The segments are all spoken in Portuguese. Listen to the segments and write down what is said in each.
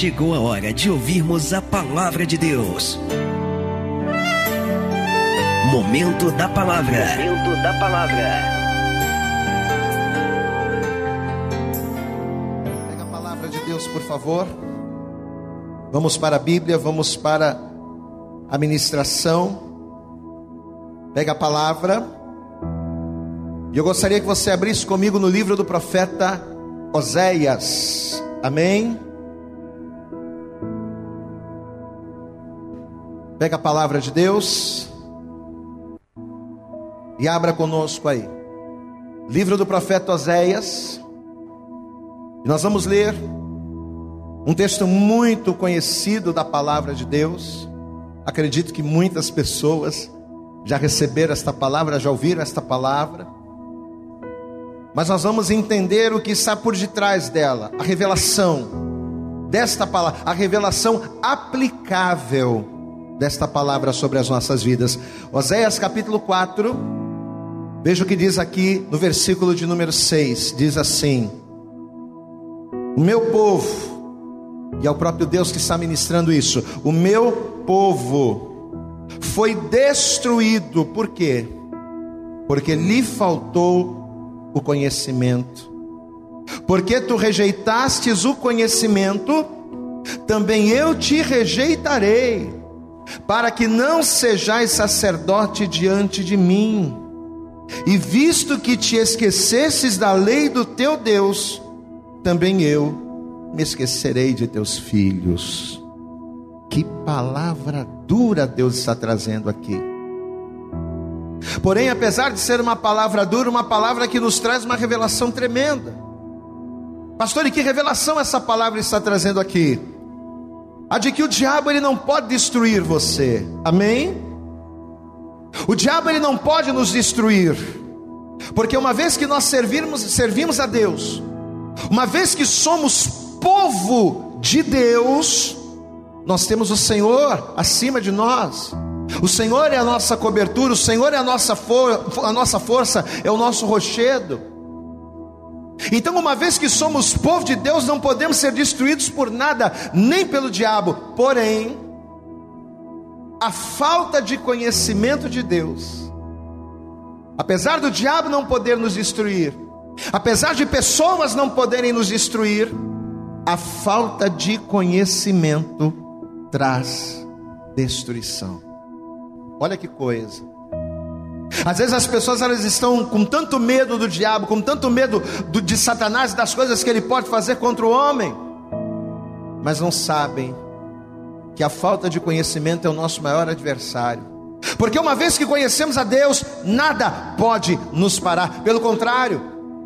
chegou a hora de ouvirmos a palavra de Deus. Momento da palavra. Momento da palavra. Pega a palavra de Deus, por favor. Vamos para a Bíblia, vamos para a ministração. Pega a palavra. E eu gostaria que você abrisse comigo no livro do profeta Oséias. Amém? Pega a palavra de Deus e abra conosco aí. Livro do profeta Oséias. Nós vamos ler um texto muito conhecido da palavra de Deus. Acredito que muitas pessoas já receberam esta palavra, já ouviram esta palavra. Mas nós vamos entender o que está por detrás dela, a revelação desta palavra, a revelação aplicável desta palavra sobre as nossas vidas. Oséias capítulo 4, veja o que diz aqui no versículo de número 6: diz assim: O meu povo, e é o próprio Deus que está ministrando isso, o meu povo foi destruído, por quê? Porque lhe faltou o conhecimento. Porque tu rejeitastes o conhecimento, também eu te rejeitarei para que não sejais sacerdote diante de mim. E visto que te esquecesses da lei do teu Deus, também eu me esquecerei de teus filhos. Que palavra dura Deus está trazendo aqui. Porém, apesar de ser uma palavra dura, uma palavra que nos traz uma revelação tremenda. Pastor, e que revelação essa palavra está trazendo aqui? A de que o diabo ele não pode destruir você. Amém? O diabo ele não pode nos destruir. Porque uma vez que nós servirmos, servimos a Deus, uma vez que somos povo de Deus, nós temos o Senhor acima de nós. O Senhor é a nossa cobertura, o Senhor é a nossa, for a nossa força, é o nosso rochedo. Então, uma vez que somos povo de Deus, não podemos ser destruídos por nada, nem pelo diabo. Porém, a falta de conhecimento de Deus, apesar do diabo não poder nos destruir, apesar de pessoas não poderem nos destruir, a falta de conhecimento traz destruição. Olha que coisa. Às vezes as pessoas elas estão com tanto medo do diabo, com tanto medo do, de Satanás, das coisas que ele pode fazer contra o homem, mas não sabem que a falta de conhecimento é o nosso maior adversário. Porque uma vez que conhecemos a Deus, nada pode nos parar. Pelo contrário,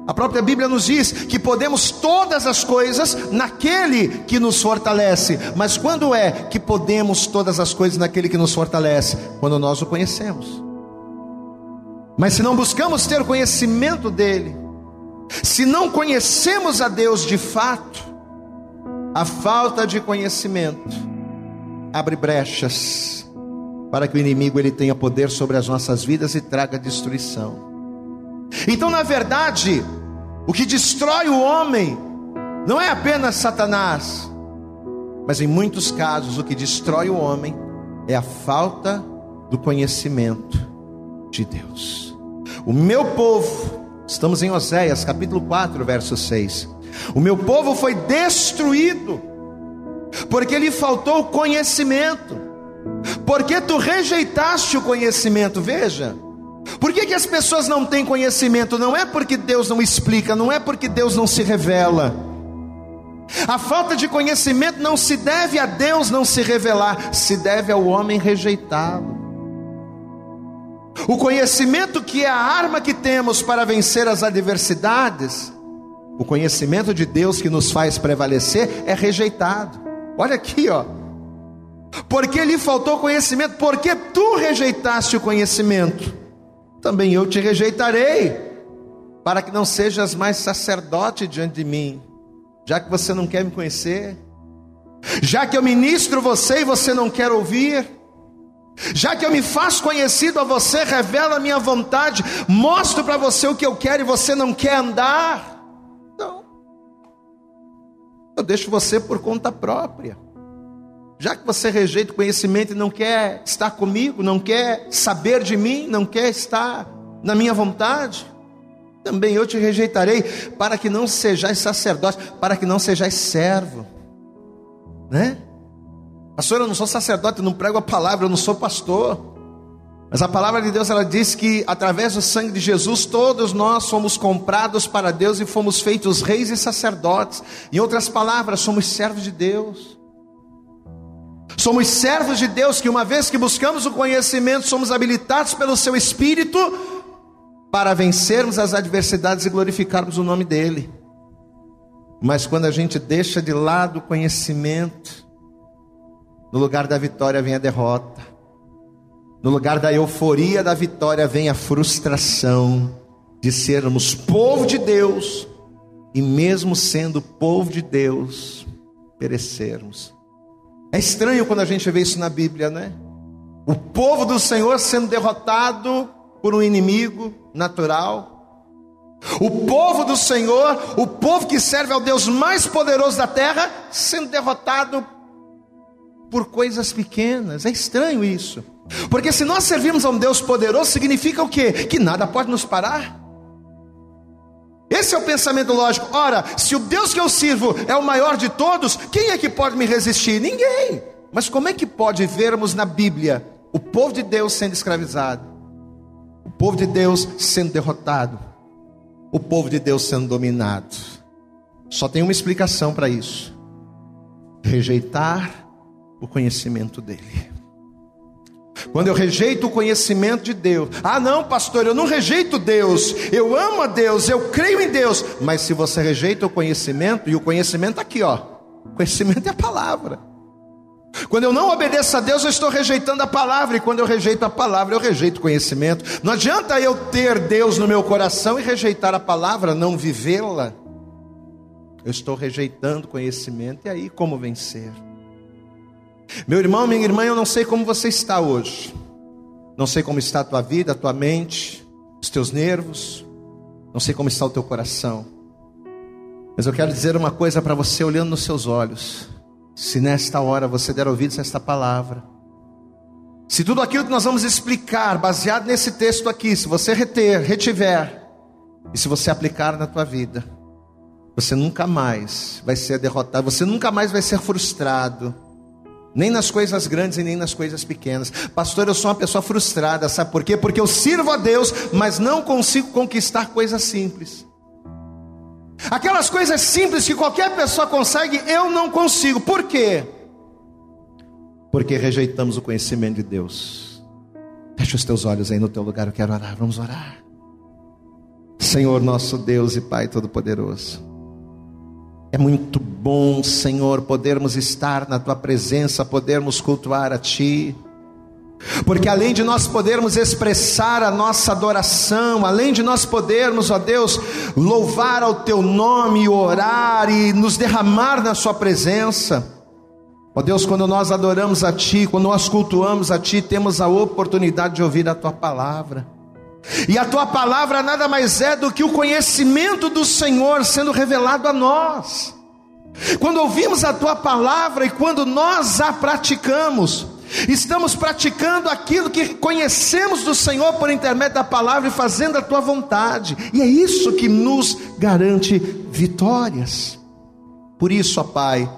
a própria Bíblia nos diz que podemos todas as coisas naquele que nos fortalece. Mas quando é que podemos todas as coisas naquele que nos fortalece? Quando nós o conhecemos. Mas se não buscamos ter conhecimento dele, se não conhecemos a Deus de fato, a falta de conhecimento abre brechas para que o inimigo ele tenha poder sobre as nossas vidas e traga destruição. Então, na verdade, o que destrói o homem não é apenas Satanás, mas em muitos casos o que destrói o homem é a falta do conhecimento de Deus. O meu povo, estamos em Oséias, capítulo 4, verso 6. O meu povo foi destruído, porque lhe faltou conhecimento, porque tu rejeitaste o conhecimento. Veja, por que, que as pessoas não têm conhecimento? Não é porque Deus não explica, não é porque Deus não se revela. A falta de conhecimento não se deve a Deus não se revelar, se deve ao homem rejeitá-lo. O conhecimento que é a arma que temos para vencer as adversidades, o conhecimento de Deus que nos faz prevalecer é rejeitado. Olha aqui, ó. Porque lhe faltou conhecimento, porque tu rejeitaste o conhecimento, também eu te rejeitarei, para que não sejas mais sacerdote diante de mim, já que você não quer me conhecer, já que eu ministro você e você não quer ouvir. Já que eu me faço conhecido a você, revelo a minha vontade, mostro para você o que eu quero e você não quer andar. Não. Eu deixo você por conta própria. Já que você rejeita o conhecimento e não quer estar comigo, não quer saber de mim, não quer estar na minha vontade, também eu te rejeitarei, para que não sejais sacerdote, para que não sejais servo, né? Pastor, eu não sou sacerdote, eu não prego a palavra, eu não sou pastor. Mas a palavra de Deus ela diz que através do sangue de Jesus todos nós somos comprados para Deus e fomos feitos reis e sacerdotes. Em outras palavras, somos servos de Deus. Somos servos de Deus que uma vez que buscamos o conhecimento, somos habilitados pelo seu espírito para vencermos as adversidades e glorificarmos o nome dele. Mas quando a gente deixa de lado o conhecimento, no lugar da vitória vem a derrota. No lugar da euforia da vitória vem a frustração de sermos povo de Deus e mesmo sendo povo de Deus, perecermos. É estranho quando a gente vê isso na Bíblia, né? O povo do Senhor sendo derrotado por um inimigo natural. O povo do Senhor, o povo que serve ao Deus mais poderoso da terra, sendo derrotado por coisas pequenas. É estranho isso. Porque se nós servimos a um Deus poderoso, significa o quê? Que nada pode nos parar. Esse é o pensamento lógico. Ora, se o Deus que eu sirvo é o maior de todos, quem é que pode me resistir? Ninguém. Mas como é que pode vermos na Bíblia o povo de Deus sendo escravizado, o povo de Deus sendo derrotado, o povo de Deus sendo dominado? Só tem uma explicação para isso: rejeitar o conhecimento dele. Quando eu rejeito o conhecimento de Deus, ah, não, pastor, eu não rejeito Deus, eu amo a Deus, eu creio em Deus, mas se você rejeita o conhecimento, e o conhecimento aqui, ó, conhecimento é a palavra. Quando eu não obedeço a Deus, eu estou rejeitando a palavra, e quando eu rejeito a palavra, eu rejeito o conhecimento. Não adianta eu ter Deus no meu coração e rejeitar a palavra, não vivê-la. Eu estou rejeitando conhecimento, e aí como vencer? Meu irmão, minha irmã, eu não sei como você está hoje. Não sei como está a tua vida, a tua mente, os teus nervos. Não sei como está o teu coração. Mas eu quero dizer uma coisa para você olhando nos seus olhos. Se nesta hora você der ouvidos a esta palavra, se tudo aquilo que nós vamos explicar, baseado nesse texto aqui, se você reter, retiver, e se você aplicar na tua vida, você nunca mais vai ser derrotado, você nunca mais vai ser frustrado, nem nas coisas grandes e nem nas coisas pequenas. Pastor, eu sou uma pessoa frustrada, sabe por quê? Porque eu sirvo a Deus, mas não consigo conquistar coisas simples. Aquelas coisas simples que qualquer pessoa consegue, eu não consigo. Por quê? Porque rejeitamos o conhecimento de Deus. Feche os teus olhos aí no teu lugar, eu quero orar. Vamos orar. Senhor, nosso Deus e Pai Todo-Poderoso. É muito bom, Senhor, podermos estar na tua presença, podermos cultuar a Ti. Porque além de nós podermos expressar a nossa adoração, além de nós podermos, ó Deus, louvar ao Teu nome, orar e nos derramar na Sua presença, ó Deus, quando nós adoramos a Ti, quando nós cultuamos a Ti, temos a oportunidade de ouvir a Tua palavra. E a tua palavra nada mais é do que o conhecimento do Senhor sendo revelado a nós. Quando ouvimos a tua palavra e quando nós a praticamos, estamos praticando aquilo que conhecemos do Senhor por intermédio da palavra e fazendo a tua vontade, e é isso que nos garante vitórias. Por isso, ó Pai,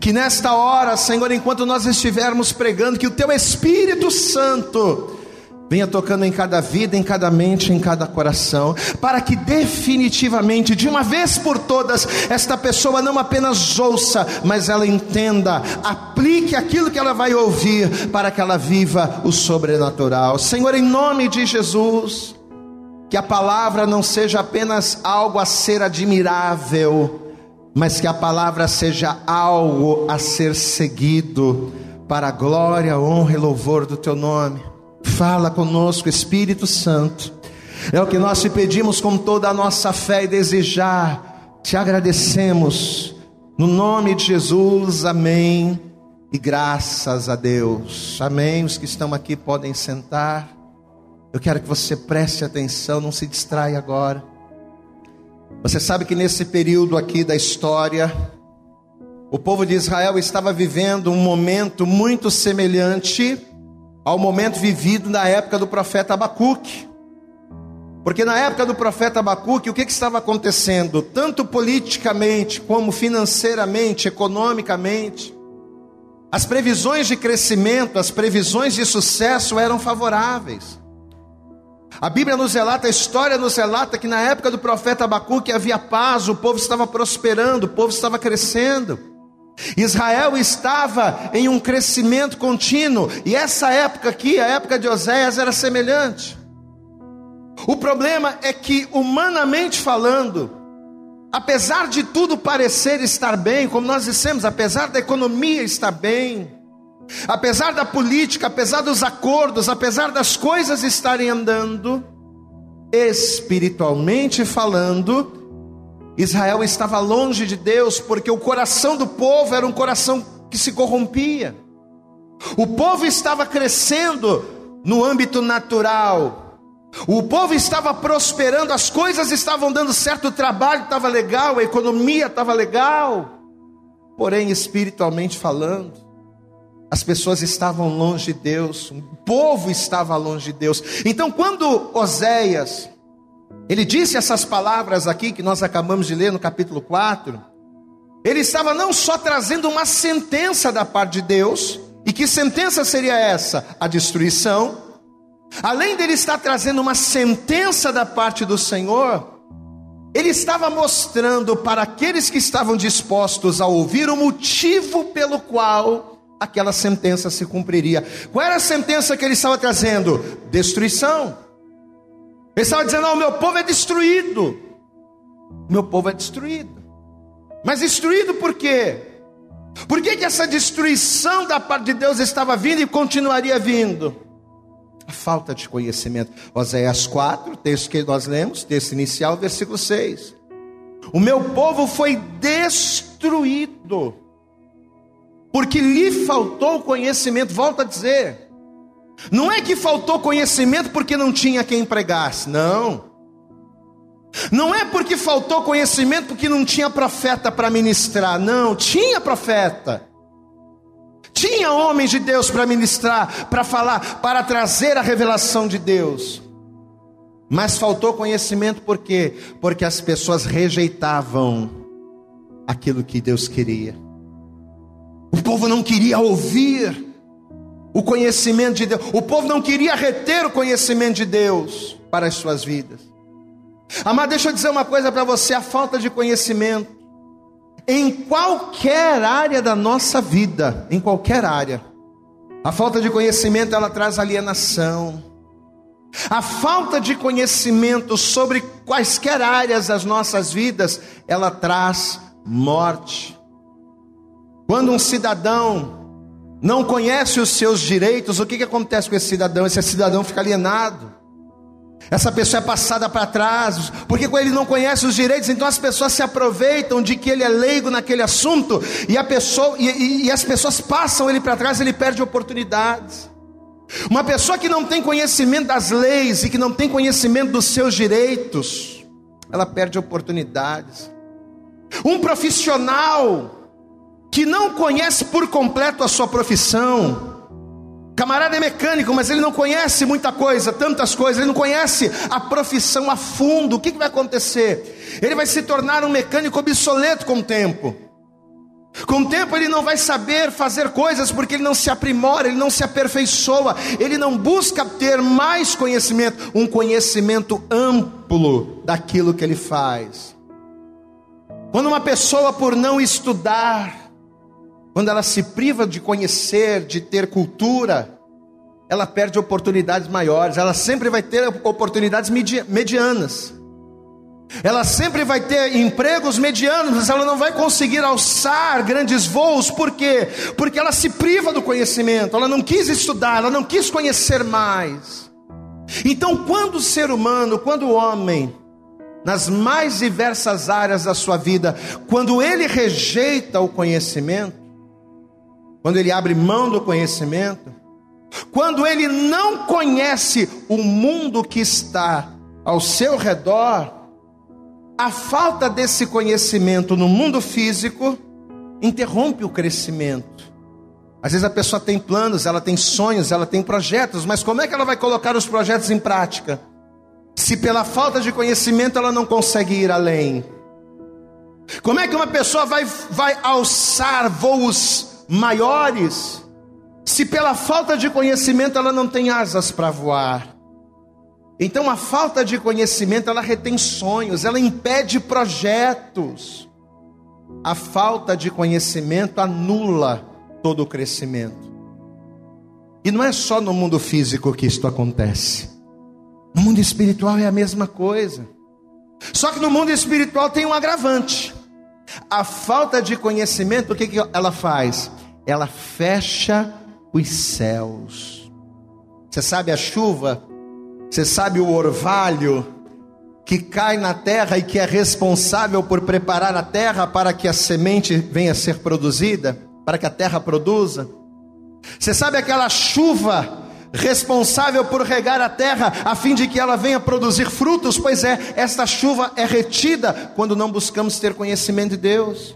que nesta hora, Senhor, enquanto nós estivermos pregando, que o teu Espírito Santo venha tocando em cada vida, em cada mente, em cada coração, para que definitivamente, de uma vez por todas, esta pessoa não apenas ouça, mas ela entenda, aplique aquilo que ela vai ouvir, para que ela viva o sobrenatural. Senhor, em nome de Jesus, que a palavra não seja apenas algo a ser admirável, mas que a palavra seja algo a ser seguido, para a glória, honra e louvor do teu nome. Fala conosco, Espírito Santo. É o que nós te pedimos com toda a nossa fé e desejar. Te agradecemos. No nome de Jesus, amém. E graças a Deus. Amém. Os que estão aqui podem sentar. Eu quero que você preste atenção, não se distraia agora. Você sabe que nesse período aqui da história, o povo de Israel estava vivendo um momento muito semelhante ao momento vivido na época do profeta Abacuque. Porque na época do profeta Abacuque, o que, que estava acontecendo? Tanto politicamente, como financeiramente, economicamente, as previsões de crescimento, as previsões de sucesso eram favoráveis. A Bíblia nos relata, a história nos relata que na época do profeta Abacuque havia paz, o povo estava prosperando, o povo estava crescendo. Israel estava em um crescimento contínuo, e essa época aqui, a época de Oséias, era semelhante. O problema é que, humanamente falando, apesar de tudo parecer estar bem, como nós dissemos, apesar da economia estar bem, apesar da política, apesar dos acordos, apesar das coisas estarem andando, espiritualmente falando, Israel estava longe de Deus, porque o coração do povo era um coração que se corrompia. O povo estava crescendo no âmbito natural. O povo estava prosperando, as coisas estavam dando certo, o trabalho estava legal, a economia estava legal. Porém, espiritualmente falando, as pessoas estavam longe de Deus, o povo estava longe de Deus. Então, quando Oséias ele disse essas palavras aqui que nós acabamos de ler no capítulo 4. Ele estava não só trazendo uma sentença da parte de Deus, e que sentença seria essa? A destruição. Além dele estar trazendo uma sentença da parte do Senhor, ele estava mostrando para aqueles que estavam dispostos a ouvir o motivo pelo qual aquela sentença se cumpriria. Qual era a sentença que ele estava trazendo? Destruição. Ele estava dizendo: oh, o meu povo é destruído. Meu povo é destruído. Mas destruído por quê? Por que, que essa destruição da parte de Deus estava vindo e continuaria vindo? A falta de conhecimento. Oséias 4, texto que nós lemos, texto inicial, versículo 6. O meu povo foi destruído, porque lhe faltou conhecimento. Volto a dizer, não é que faltou conhecimento porque não tinha quem pregasse, não. Não é porque faltou conhecimento porque não tinha profeta para ministrar, não, tinha profeta. Tinha homens de Deus para ministrar, para falar, para trazer a revelação de Deus. Mas faltou conhecimento por quê? Porque as pessoas rejeitavam aquilo que Deus queria. O povo não queria ouvir o conhecimento de Deus. O povo não queria reter o conhecimento de Deus para as suas vidas. Amado, deixa eu dizer uma coisa para você: a falta de conhecimento, em qualquer área da nossa vida, em qualquer área, a falta de conhecimento ela traz alienação. A falta de conhecimento sobre quaisquer áreas das nossas vidas, ela traz morte. Quando um cidadão não conhece os seus direitos, o que, que acontece com esse cidadão? Esse cidadão fica alienado. Essa pessoa é passada para trás, porque ele não conhece os direitos, então as pessoas se aproveitam de que ele é leigo naquele assunto, e, a pessoa, e, e, e as pessoas passam ele para trás, ele perde oportunidades. Uma pessoa que não tem conhecimento das leis e que não tem conhecimento dos seus direitos, ela perde oportunidades. Um profissional que não conhece por completo a sua profissão. Camarada é mecânico, mas ele não conhece muita coisa, tantas coisas, ele não conhece a profissão a fundo. O que, que vai acontecer? Ele vai se tornar um mecânico obsoleto com o tempo. Com o tempo ele não vai saber fazer coisas porque ele não se aprimora, ele não se aperfeiçoa, ele não busca ter mais conhecimento, um conhecimento amplo daquilo que ele faz. Quando uma pessoa, por não estudar, quando ela se priva de conhecer, de ter cultura, ela perde oportunidades maiores. Ela sempre vai ter oportunidades medianas. Ela sempre vai ter empregos medianos, mas ela não vai conseguir alçar grandes voos, por quê? Porque ela se priva do conhecimento, ela não quis estudar, ela não quis conhecer mais. Então, quando o ser humano, quando o homem, nas mais diversas áreas da sua vida, quando ele rejeita o conhecimento, quando ele abre mão do conhecimento, quando ele não conhece o mundo que está ao seu redor, a falta desse conhecimento no mundo físico interrompe o crescimento. Às vezes a pessoa tem planos, ela tem sonhos, ela tem projetos, mas como é que ela vai colocar os projetos em prática? Se pela falta de conhecimento ela não consegue ir além. Como é que uma pessoa vai, vai alçar voos maiores, se pela falta de conhecimento ela não tem asas para voar? Então a falta de conhecimento ela retém sonhos, ela impede projetos. A falta de conhecimento anula todo o crescimento. E não é só no mundo físico que isto acontece. No mundo espiritual é a mesma coisa. Só que no mundo espiritual tem um agravante. A falta de conhecimento, o que, que ela faz? Ela fecha os céus. Você sabe a chuva você sabe o orvalho que cai na terra e que é responsável por preparar a terra para que a semente venha a ser produzida, para que a terra produza? Você sabe aquela chuva responsável por regar a terra a fim de que ela venha produzir frutos? Pois é, esta chuva é retida quando não buscamos ter conhecimento de Deus.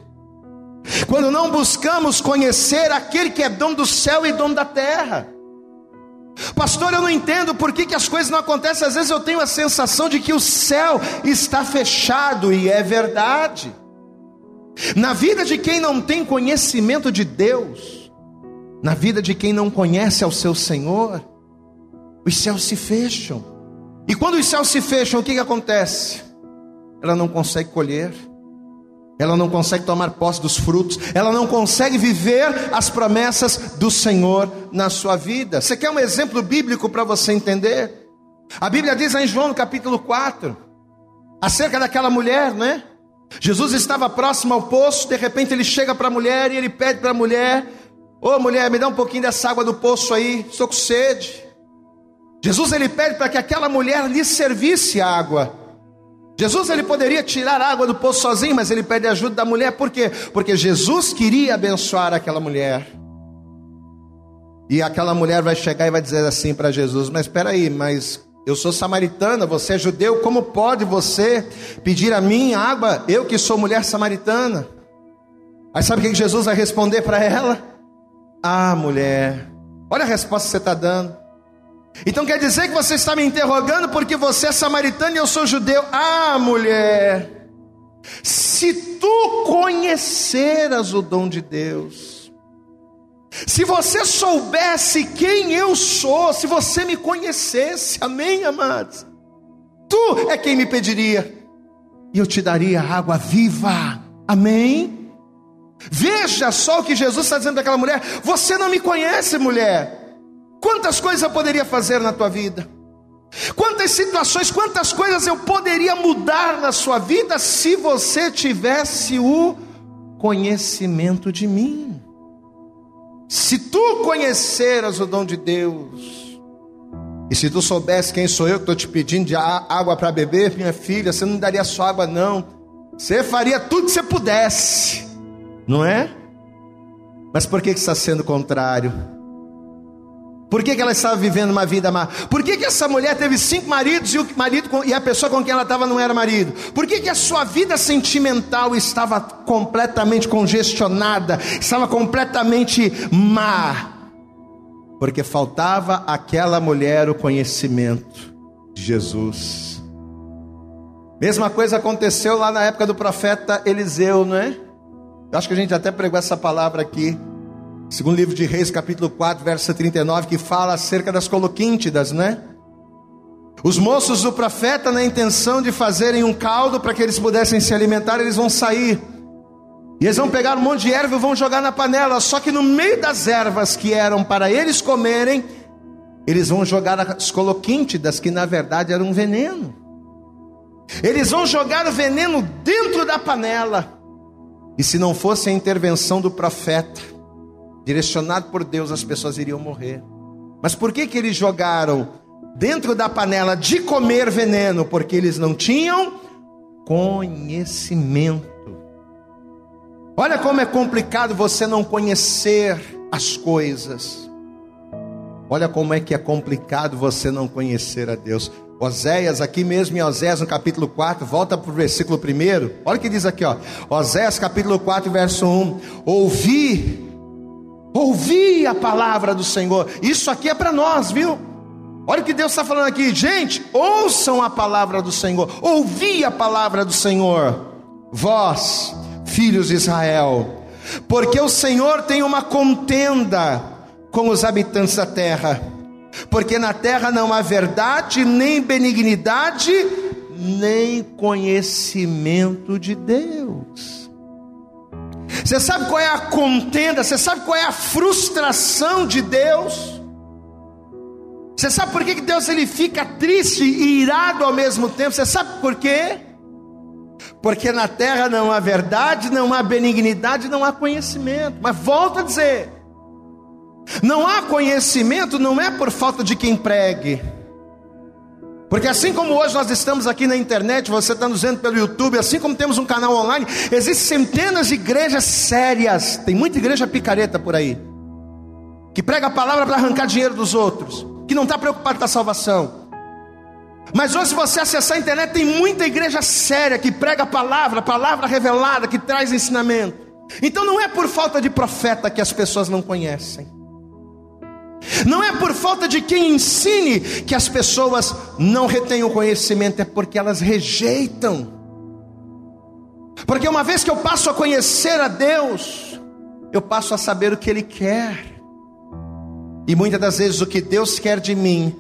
Quando não buscamos conhecer aquele que é dono do céu e dono da terra. Pastor, eu não entendo por que, que as coisas não acontecem. Às vezes eu tenho a sensação de que o céu está fechado, e é verdade. Na vida de quem não tem conhecimento de Deus, na vida de quem não conhece ao seu Senhor, os céus se fecham. E quando os céus se fecham, o que, que acontece? Ela não consegue colher ela não consegue tomar posse dos frutos, ela não consegue viver as promessas do Senhor na sua vida. Você quer um exemplo bíblico para você entender? A Bíblia diz em João no capítulo 4, acerca daquela mulher, né? Jesus estava próximo ao poço, de repente ele chega para a mulher e ele pede para a mulher: Ô oh, mulher, me dá um pouquinho dessa água do poço aí, estou com sede. Jesus ele pede para que aquela mulher lhe servisse água. Jesus ele poderia tirar água do poço sozinho, mas ele pede ajuda da mulher, por quê? Porque Jesus queria abençoar aquela mulher. E aquela mulher vai chegar e vai dizer assim para Jesus: Mas espera aí, mas eu sou samaritana, você é judeu, como pode você pedir a mim água, eu que sou mulher samaritana? Aí sabe o que Jesus vai responder para ela? Ah, mulher, olha a resposta que você está dando. Então quer dizer que você está me interrogando porque você é samaritano e eu sou judeu? Ah, mulher, se tu conheceras o dom de Deus, se você soubesse quem eu sou, se você me conhecesse, amém, amados, tu é quem me pediria, e eu te daria água viva, amém? Veja só o que Jesus está dizendo daquela mulher: você não me conhece, mulher. Quantas coisas eu poderia fazer na tua vida? Quantas situações, quantas coisas eu poderia mudar na sua vida se você tivesse o conhecimento de mim? Se tu conheceras o dom de Deus, e se tu soubesse quem sou eu que estou te pedindo de água para beber, minha filha, você não daria só água, não. Você faria tudo que você pudesse, não é? Mas por que, que está sendo contrário? Por que, que ela estava vivendo uma vida má? Por que, que essa mulher teve cinco maridos e, o marido, e a pessoa com quem ela estava não era marido? Por que, que a sua vida sentimental estava completamente congestionada, estava completamente má? Porque faltava àquela mulher o conhecimento de Jesus. Mesma coisa aconteceu lá na época do profeta Eliseu, não é? Eu acho que a gente até pregou essa palavra aqui. Segundo livro de Reis, capítulo 4, verso 39, que fala acerca das coloquíntidas, né? Os moços do profeta, na intenção de fazerem um caldo para que eles pudessem se alimentar, eles vão sair. E eles vão pegar um monte de erva e vão jogar na panela. Só que no meio das ervas que eram para eles comerem, eles vão jogar as coloquíntidas, que na verdade eram um veneno. Eles vão jogar o veneno dentro da panela. E se não fosse a intervenção do profeta, direcionado por Deus, as pessoas iriam morrer. Mas por que que eles jogaram dentro da panela de comer veneno? Porque eles não tinham conhecimento. Olha como é complicado você não conhecer as coisas. Olha como é que é complicado você não conhecer a Deus. Oséias, aqui mesmo em Oséias, no capítulo 4, volta para o versículo 1. Olha o que diz aqui, ó. Oséias, capítulo 4, verso 1. Ouvi, ouvi a palavra do Senhor. Isso aqui é para nós, viu? Olha o que Deus está falando aqui, gente. Ouçam a palavra do Senhor. Ouvi a palavra do Senhor. Vós, filhos de Israel, porque o Senhor tem uma contenda com os habitantes da terra porque na terra não há verdade, nem benignidade, nem conhecimento de Deus. Você sabe qual é a contenda? Você sabe qual é a frustração de Deus? Você sabe por que Deus ele fica triste e irado ao mesmo tempo? Você sabe por quê? Porque na terra não há verdade, não há benignidade, não há conhecimento. Mas volta a dizer: não há conhecimento, não é por falta de quem pregue. Porque assim como hoje nós estamos aqui na internet, você está nos vendo pelo YouTube, assim como temos um canal online, existem centenas de igrejas sérias. Tem muita igreja picareta por aí. Que prega a palavra para arrancar dinheiro dos outros. Que não está preocupado com a salvação. Mas hoje, se você acessar a internet, tem muita igreja séria que prega a palavra, a palavra revelada, que traz ensinamento. Então não é por falta de profeta que as pessoas não conhecem. Não é por falta de quem ensine que as pessoas não retêm o conhecimento, é porque elas rejeitam. Porque uma vez que eu passo a conhecer a Deus, eu passo a saber o que Ele quer. E muitas das vezes o que Deus quer de mim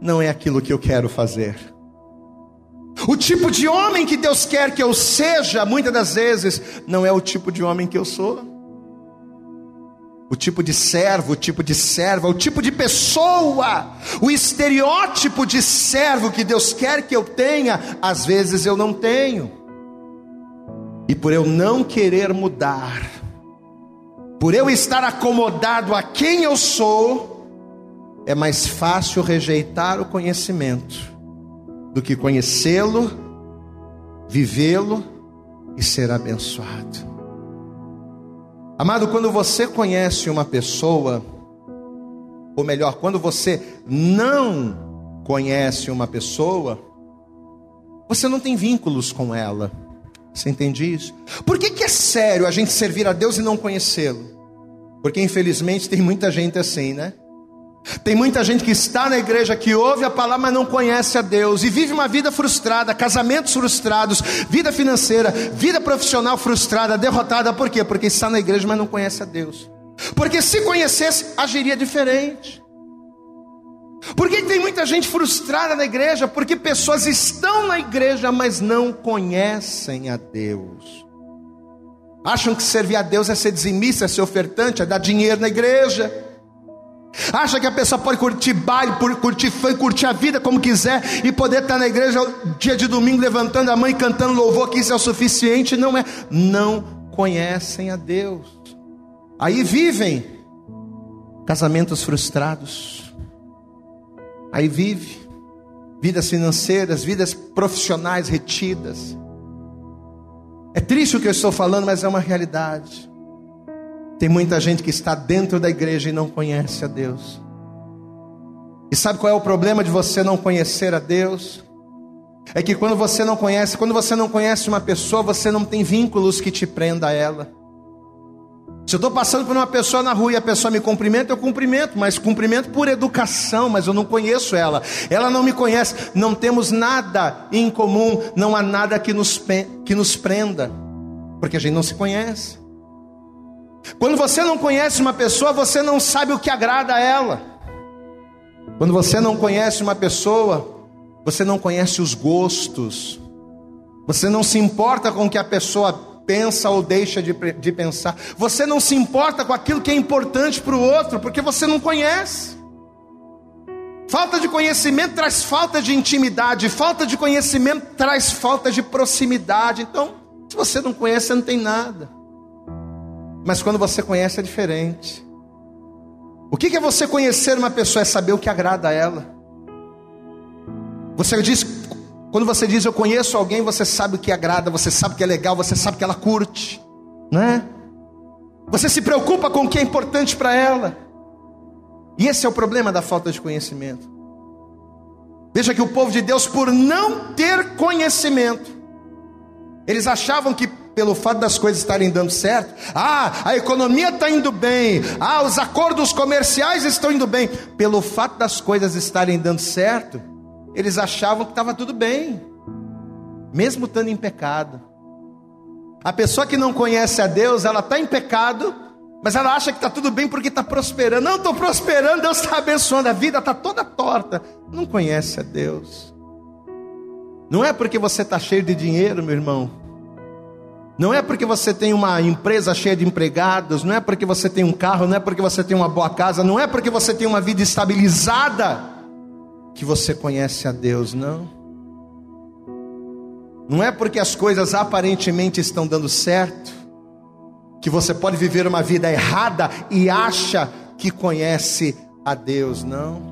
não é aquilo que eu quero fazer. O tipo de homem que Deus quer que eu seja, muitas das vezes, não é o tipo de homem que eu sou o tipo de servo, o tipo de serva, o tipo de pessoa, o estereótipo de servo que Deus quer que eu tenha, às vezes eu não tenho. E por eu não querer mudar, por eu estar acomodado a quem eu sou, é mais fácil rejeitar o conhecimento do que conhecê-lo, vivê-lo e ser abençoado. Amado, quando você conhece uma pessoa, ou melhor, quando você não conhece uma pessoa, você não tem vínculos com ela. Você entende isso? Por que, que é sério a gente servir a Deus e não conhecê-lo? Porque infelizmente tem muita gente assim, né? Tem muita gente que está na igreja, que ouve a palavra, mas não conhece a Deus e vive uma vida frustrada, casamentos frustrados, vida financeira, vida profissional frustrada, derrotada. Por quê? Porque está na igreja, mas não conhece a Deus. Porque se conhecesse, agiria diferente. Por que tem muita gente frustrada na igreja? Porque pessoas estão na igreja, mas não conhecem a Deus. Acham que servir a Deus é ser dizimista, é ser ofertante, é dar dinheiro na igreja. Acha que a pessoa pode curtir baile, curtir fã, curtir a vida como quiser e poder estar na igreja dia de domingo levantando a mão e cantando louvor, que isso é o suficiente? Não é. Não conhecem a Deus. Aí vivem casamentos frustrados. Aí vive vidas financeiras, vidas profissionais retidas. É triste o que eu estou falando, mas é uma realidade. Tem muita gente que está dentro da igreja e não conhece a Deus. E sabe qual é o problema de você não conhecer a Deus? É que quando você não conhece, quando você não conhece uma pessoa, você não tem vínculos que te prenda a ela. Se eu estou passando por uma pessoa na rua e a pessoa me cumprimenta, eu cumprimento, mas cumprimento por educação, mas eu não conheço ela. Ela não me conhece, não temos nada em comum, não há nada que nos, que nos prenda, porque a gente não se conhece. Quando você não conhece uma pessoa, você não sabe o que agrada a ela. Quando você não conhece uma pessoa, você não conhece os gostos. Você não se importa com o que a pessoa pensa ou deixa de, de pensar. Você não se importa com aquilo que é importante para o outro, porque você não conhece. Falta de conhecimento traz falta de intimidade, falta de conhecimento traz falta de proximidade. Então, se você não conhece, você não tem nada. Mas quando você conhece é diferente. O que é você conhecer uma pessoa? É saber o que agrada a ela. Você diz, quando você diz eu conheço alguém, você sabe o que agrada, você sabe o que é legal, você sabe que ela curte, né? Você se preocupa com o que é importante para ela. E esse é o problema da falta de conhecimento. Veja que o povo de Deus, por não ter conhecimento, eles achavam que pelo fato das coisas estarem dando certo, ah, a economia está indo bem, ah, os acordos comerciais estão indo bem, pelo fato das coisas estarem dando certo, eles achavam que estava tudo bem, mesmo estando em pecado. A pessoa que não conhece a Deus, ela está em pecado, mas ela acha que está tudo bem porque está prosperando. Não, estou prosperando, Deus está abençoando, a vida está toda torta. Não conhece a Deus. Não é porque você está cheio de dinheiro, meu irmão. Não é porque você tem uma empresa cheia de empregados, não é porque você tem um carro, não é porque você tem uma boa casa, não é porque você tem uma vida estabilizada que você conhece a Deus, não. Não é porque as coisas aparentemente estão dando certo que você pode viver uma vida errada e acha que conhece a Deus, não.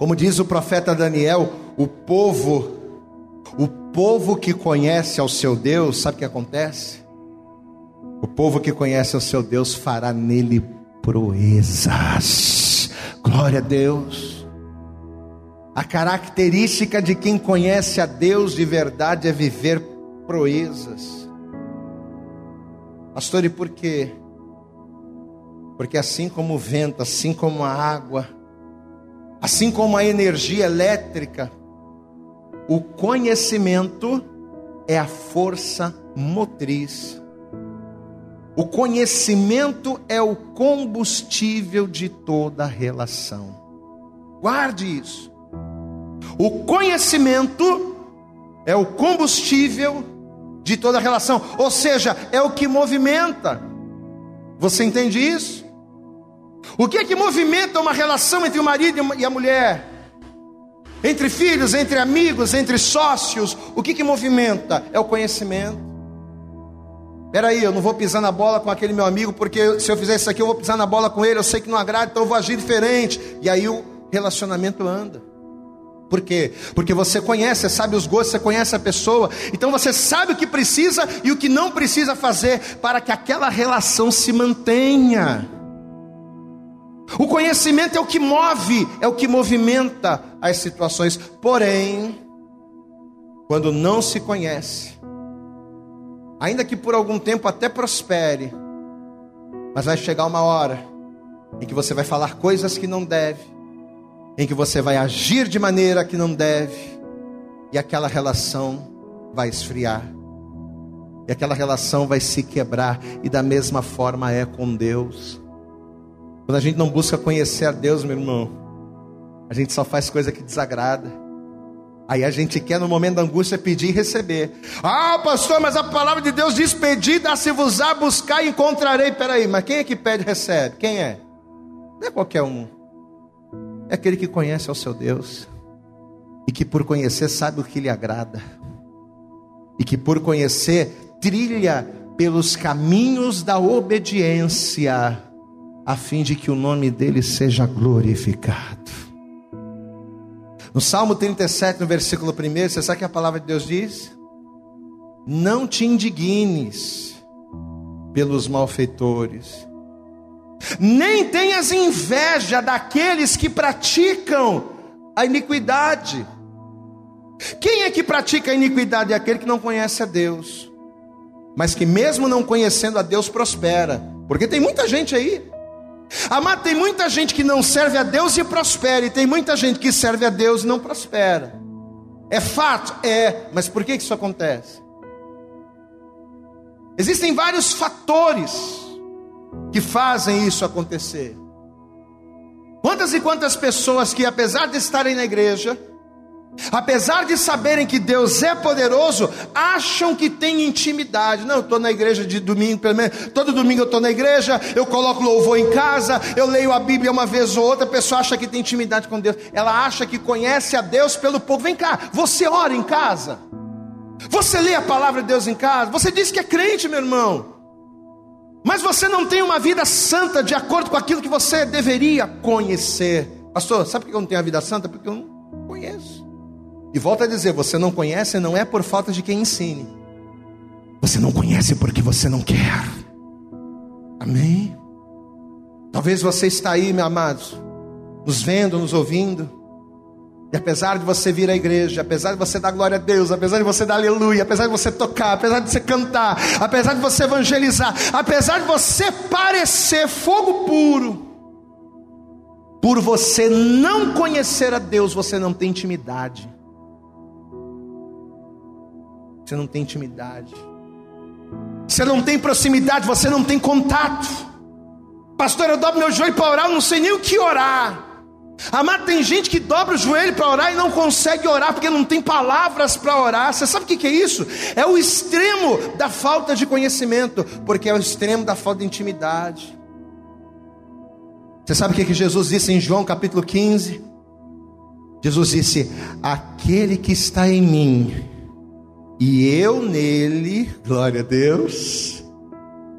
Como diz o profeta Daniel, o povo, o povo que conhece ao seu Deus, sabe o que acontece? O povo que conhece ao seu Deus fará nele proezas. Glória a Deus. A característica de quem conhece a Deus de verdade é viver proezas. Pastor, e por quê? Porque assim como o vento, assim como a água, assim como a energia elétrica, o conhecimento é a força motriz. O conhecimento é o combustível de toda relação. Guarde isso. O conhecimento é o combustível de toda relação, ou seja, é o que movimenta. Você entende isso? O que é que movimenta uma relação entre o marido e a mulher? Entre filhos, entre amigos, entre sócios, o que que movimenta? É o conhecimento. Peraí, eu não vou pisar na bola com aquele meu amigo, porque se eu fizer isso aqui, eu vou pisar na bola com ele, eu sei que não agrada, então eu vou agir diferente. E aí o relacionamento anda. Por quê? Porque você conhece, você sabe os gostos, você conhece a pessoa, então você sabe o que precisa e o que não precisa fazer para que aquela relação se mantenha. O conhecimento é o que move, é o que movimenta as situações. Porém, quando não se conhece, ainda que por algum tempo até prospere, mas vai chegar uma hora em que você vai falar coisas que não deve, em que você vai agir de maneira que não deve, e aquela relação vai esfriar, e aquela relação vai se quebrar, e da mesma forma é com Deus. Quando a gente não busca conhecer a Deus, meu irmão, a gente só faz coisa que desagrada. Aí a gente quer no momento da angústia pedir e receber. Ah, pastor, mas a palavra de Deus diz: pedir, dá-se-vos-á, buscar e encontrarei. Peraí, mas quem é que pede e recebe? Quem é? Não é qualquer um. É aquele que conhece ao seu Deus e que por conhecer sabe o que lhe agrada e que por conhecer trilha pelos caminhos da obediência a fim de que o nome dele seja glorificado. No Salmo 37, no versículo 1, você sabe que a palavra de Deus diz? Não te indignes pelos malfeitores, nem tenhas inveja daqueles que praticam a iniquidade. Quem é que pratica a iniquidade? É aquele que não conhece a Deus, mas que, mesmo não conhecendo a Deus, prospera, porque tem muita gente aí. Amado, tem muita gente que não serve a Deus e prospera, e tem muita gente que serve a Deus e não prospera. É fato? É, mas por que isso acontece? Existem vários fatores que fazem isso acontecer. Quantas e quantas pessoas que, apesar de estarem na igreja, apesar de saberem que Deus é poderoso, acham que tem intimidade. Não, eu estou na igreja de domingo, pelo menos, todo domingo eu estou na igreja, eu coloco louvor em casa, eu leio a Bíblia uma vez ou outra, a pessoa acha que tem intimidade com Deus, ela acha que conhece a Deus pelo pouco. Vem cá, você ora em casa? Você lê a palavra de Deus em casa? Você diz que é crente, meu irmão mas você não tem uma vida santa de acordo com aquilo que você deveria conhecer. Pastor, sabe por que eu não tenho a vida santa? Porque eu não conheço. E volta a dizer: você não conhece não é por falta de quem ensine. Você não conhece porque você não quer. Amém? Talvez você está aí, meu amado, nos vendo, nos ouvindo, E apesar de você vir à igreja, apesar de você dar glória a Deus, apesar de você dar aleluia, apesar de você tocar, apesar de você cantar, apesar de você evangelizar, apesar de você parecer fogo puro, por você não conhecer a Deus, você não tem intimidade. Você não tem intimidade. Você não tem proximidade, você não tem contato. Pastor, eu dobro meu joelho para orar, eu não sei nem o que orar. Amado, tem gente que dobra o joelho para orar e não consegue orar porque não tem palavras para orar. Você sabe o que é isso? É o extremo da falta de conhecimento, porque é o extremo da falta de intimidade. Você sabe o que Jesus disse em João capítulo 15? Jesus disse: Aquele que está em mim e eu nele, glória a Deus.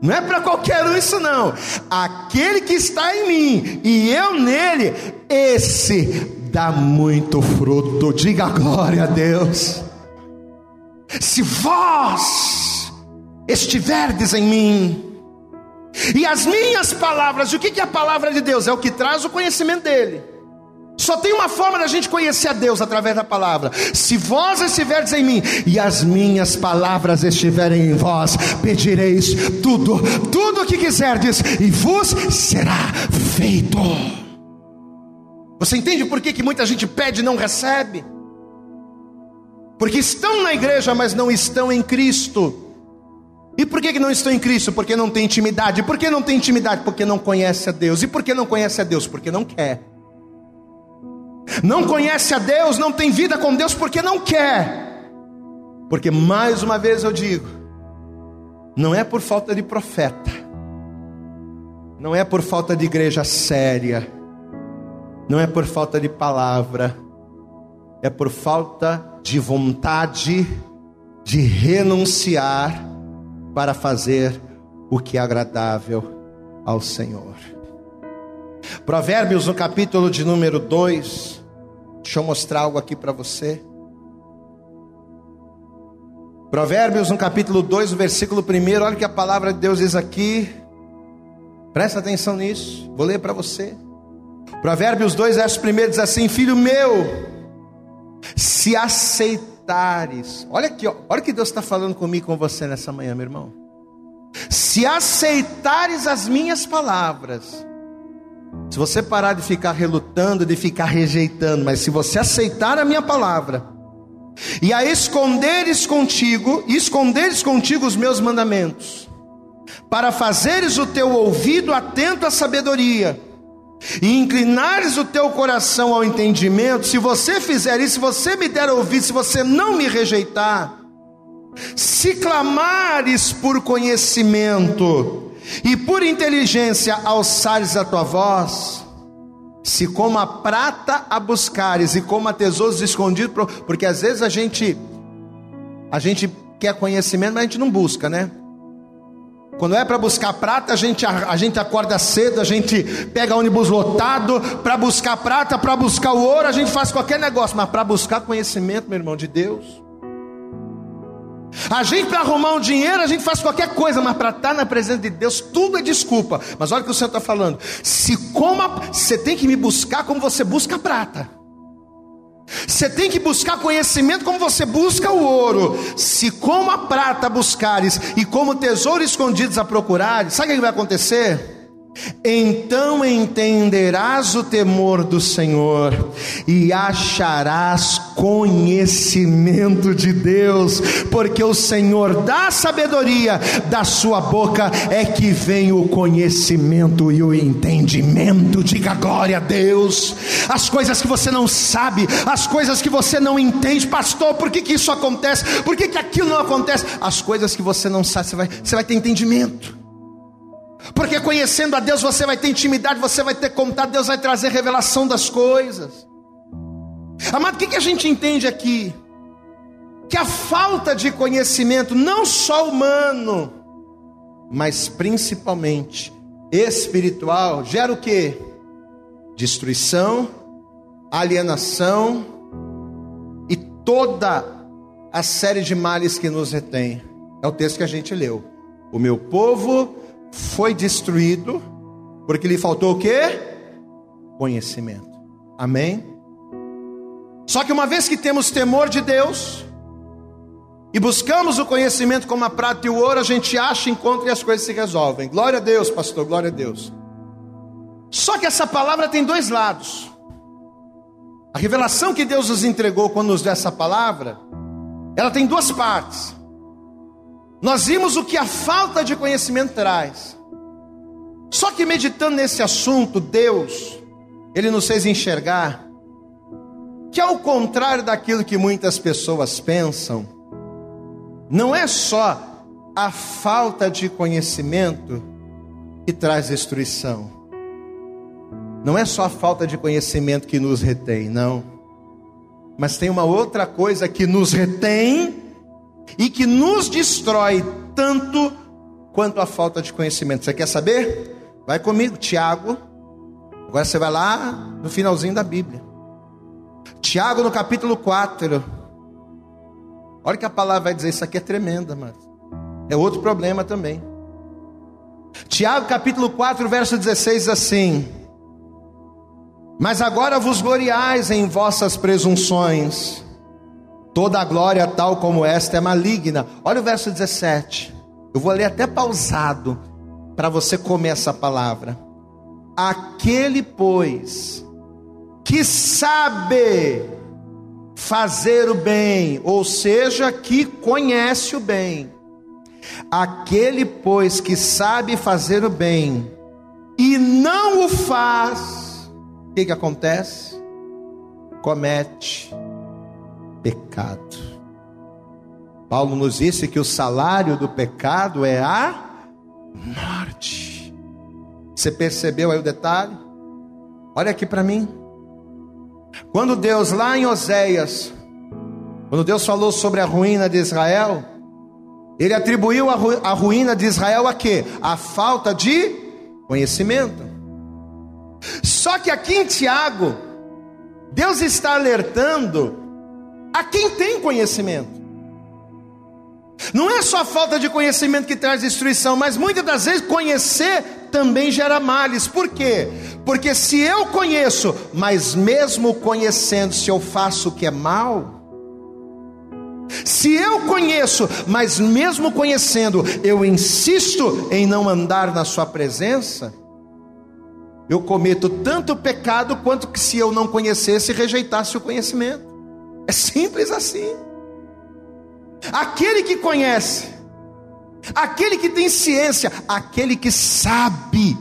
Não é para qualquer um isso não. Aquele que está em mim e eu nele, esse dá muito fruto. Diga glória a Deus. Se vós estiverdes em mim, e as minhas palavras, o que é a palavra de Deus? É o que traz o conhecimento dele. Só tem uma forma da gente conhecer a Deus através da palavra. Se vós estiverdes em mim e as minhas palavras estiverem em vós, pedireis tudo, tudo o que quiserdes, e vos será feito. Você entende por que, que muita gente pede e não recebe? Porque estão na igreja, mas não estão em Cristo. E por que, que não estão em Cristo? Porque não tem intimidade. E por que não tem intimidade? Porque não conhece a Deus. E por que não conhece a Deus? Porque não quer não conhece a Deus, não tem vida com Deus porque não quer. Porque mais uma vez eu digo, não é por falta de profeta, não é por falta de igreja séria, não é por falta de palavra, é por falta de vontade de renunciar para fazer o que é agradável ao Senhor. Provérbios, no capítulo de número 2, deixa eu mostrar algo aqui para você. Provérbios, no capítulo 2, versículo 1, olha o que a palavra de Deus diz aqui. Presta atenção nisso, vou ler para você. Provérbios 2, verso 1 diz assim: Filho meu, se aceitares, olha aqui, olha o que Deus está falando comigo com você nessa manhã, meu irmão. Se aceitares as minhas palavras, se você parar de ficar relutando, de ficar rejeitando, mas se você aceitar a minha palavra, e a esconderes contigo, esconderes contigo os meus mandamentos, para fazeres o teu ouvido atento à sabedoria, e inclinares o teu coração ao entendimento, se você fizer isso, se você me der ouvido, se você não me rejeitar, se clamares por conhecimento, e por inteligência alçares a tua voz, se como a prata a buscares e como a tesouros escondidos, porque às vezes a gente a gente quer conhecimento, mas a gente não busca, né? Quando é para buscar prata, a gente, a, a, gente acorda cedo, a gente pega ônibus lotado para buscar prata, para buscar o ouro, a gente faz qualquer negócio, mas para buscar conhecimento, meu irmão, de Deus, a gente, para arrumar um dinheiro, a gente faz qualquer coisa, mas para estar tá na presença de Deus, tudo é desculpa. Mas olha o que o Senhor está falando: se como a, você tem que me buscar como você busca prata. Você tem que buscar conhecimento como você busca o ouro. Se como a prata buscares e como tesouro escondidos a procurares, sabe o que vai acontecer? Então entenderás o temor do Senhor e acharás conhecimento de Deus, porque o Senhor dá sabedoria, da sua boca é que vem o conhecimento e o entendimento. Diga glória a Deus. As coisas que você não sabe, as coisas que você não entende, pastor, por que, que isso acontece? Por que, que aquilo não acontece? As coisas que você não sabe, você vai, você vai ter entendimento. Porque conhecendo a Deus você vai ter intimidade, você vai ter contato, Deus vai trazer revelação das coisas. Amado, o que, que a gente entende aqui? Que a falta de conhecimento, não só humano, mas principalmente espiritual, gera o que? Destruição, alienação e toda a série de males que nos retém. É o texto que a gente leu. O meu povo foi destruído porque lhe faltou o quê? Conhecimento. Amém? Só que uma vez que temos temor de Deus e buscamos o conhecimento como a prata e o ouro, a gente acha, encontra e as coisas se resolvem. Glória a Deus, pastor, glória a Deus. Só que essa palavra tem dois lados. A revelação que Deus nos entregou quando nos deu essa palavra, ela tem duas partes. Nós vimos o que a falta de conhecimento traz. Só que meditando nesse assunto, Deus, Ele nos fez enxergar que, ao contrário daquilo que muitas pessoas pensam, não é só a falta de conhecimento que traz destruição. Não é só a falta de conhecimento que nos retém, não. Mas tem uma outra coisa que nos retém e que nos destrói tanto quanto a falta de conhecimento. Você quer saber? Vai comigo, Tiago. Agora você vai lá no finalzinho da Bíblia. Tiago no capítulo 4. Olha que a palavra vai dizer, isso aqui é tremenda, mas é outro problema também. Tiago capítulo 4, verso 16 assim: Mas agora vos gloriais em vossas presunções, toda a glória tal como esta é maligna. Olha o verso 17. Eu vou ler até pausado para você comer essa palavra. Aquele, pois, que sabe fazer o bem, ou seja, que conhece o bem. Aquele, pois, que sabe fazer o bem e não o faz, o que, que acontece? Comete pecado. Paulo nos disse que o salário do pecado é a morte. Você percebeu aí o detalhe? Olha aqui para mim. Quando Deus, lá em Oséias, quando Deus falou sobre a ruína de Israel, ele atribuiu a, ru a ruína de Israel a quê? A falta de conhecimento. Só que aqui em Tiago, Deus está alertando a quem tem conhecimento. Não é só falta de conhecimento que traz destruição, mas muitas das vezes conhecer também gera males. Por quê? Porque se eu conheço, mas mesmo conhecendo, se eu faço o que é mal, se eu conheço, mas mesmo conhecendo, eu insisto em não andar na Sua presença, eu cometo tanto pecado quanto que se eu não conhecesse e rejeitasse o conhecimento. É simples assim. Aquele que conhece, aquele que tem ciência, aquele que sabe,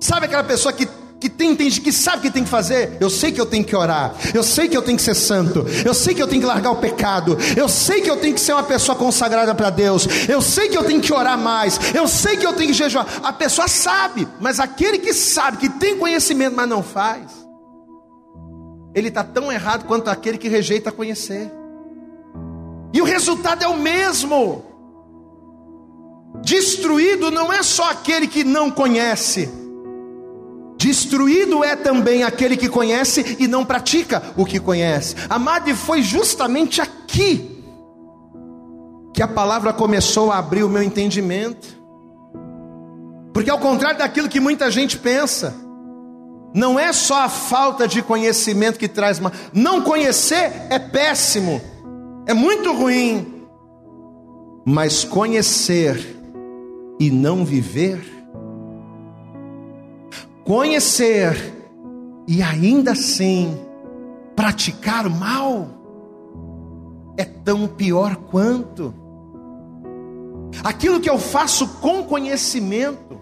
sabe aquela pessoa que que tem, entende, que sabe o que tem que fazer. Eu sei que eu tenho que orar. Eu sei que eu tenho que ser santo. Eu sei que eu tenho que largar o pecado. Eu sei que eu tenho que ser uma pessoa consagrada para Deus. Eu sei que eu tenho que orar mais. Eu sei que eu tenho que jejuar. A pessoa sabe, mas aquele que sabe, que tem conhecimento, mas não faz, ele está tão errado quanto aquele que rejeita conhecer. E o resultado é o mesmo. Destruído não é só aquele que não conhece Destruído é também aquele que conhece e não pratica o que conhece. Amado, e foi justamente aqui que a palavra começou a abrir o meu entendimento. Porque ao contrário daquilo que muita gente pensa, não é só a falta de conhecimento que traz mal. Não conhecer é péssimo, é muito ruim. Mas conhecer e não viver conhecer e ainda assim praticar o mal é tão pior quanto. Aquilo que eu faço com conhecimento,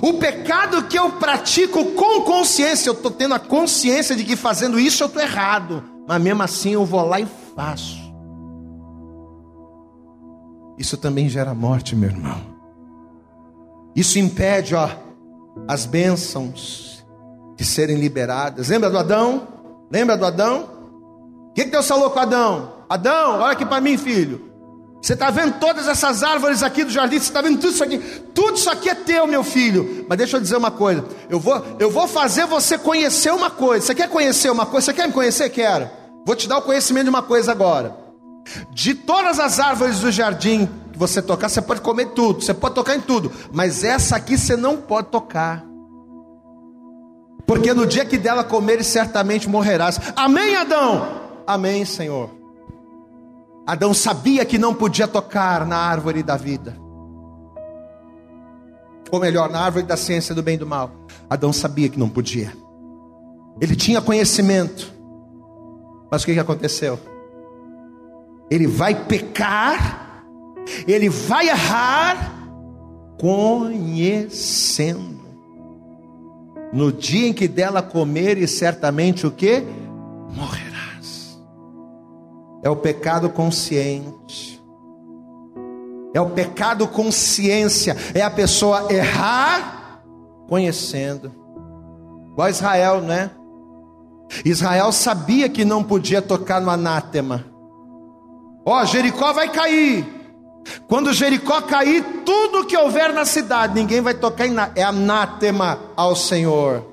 o pecado que eu pratico com consciência, eu estou tendo a consciência de que fazendo isso eu estou errado, mas mesmo assim eu vou lá e faço. Isso também gera morte, meu irmão. Isso impede, ó, as bênçãos de serem liberadas. Lembra do Adão? Lembra do Adão? O que, que Deus falou com Adão? Adão, olha aqui para mim, filho. Você está vendo todas essas árvores aqui do jardim? Você está vendo tudo isso aqui? Tudo isso aqui é teu, meu filho. Mas deixa eu dizer uma coisa. Eu vou, eu vou fazer você conhecer uma coisa. Você quer conhecer uma coisa? Você quer me conhecer? Quero. Vou te dar o conhecimento de uma coisa agora. De todas as árvores do jardim que você tocar, você pode comer tudo, você pode tocar em tudo, mas essa aqui você não pode tocar. porque no dia que dela comeres, certamente morrerás. Amém, Adão? Amém, Senhor. Adão sabia que não podia tocar na árvore da vida, ou melhor, na árvore da ciência do bem e do mal. Adão sabia que não podia, ele tinha conhecimento, mas o que, aconteceu? Ele vai pecar, ele vai errar, conhecendo. No dia em que dela comeres, certamente o que? Morrerás. É o pecado consciente. É o pecado consciência. É a pessoa errar conhecendo. Igual Israel, né? Israel sabia que não podia tocar no anátema. Ó, oh, Jericó vai cair. Quando Jericó cair, tudo que houver na cidade, ninguém vai tocar em nada. É anátema ao Senhor.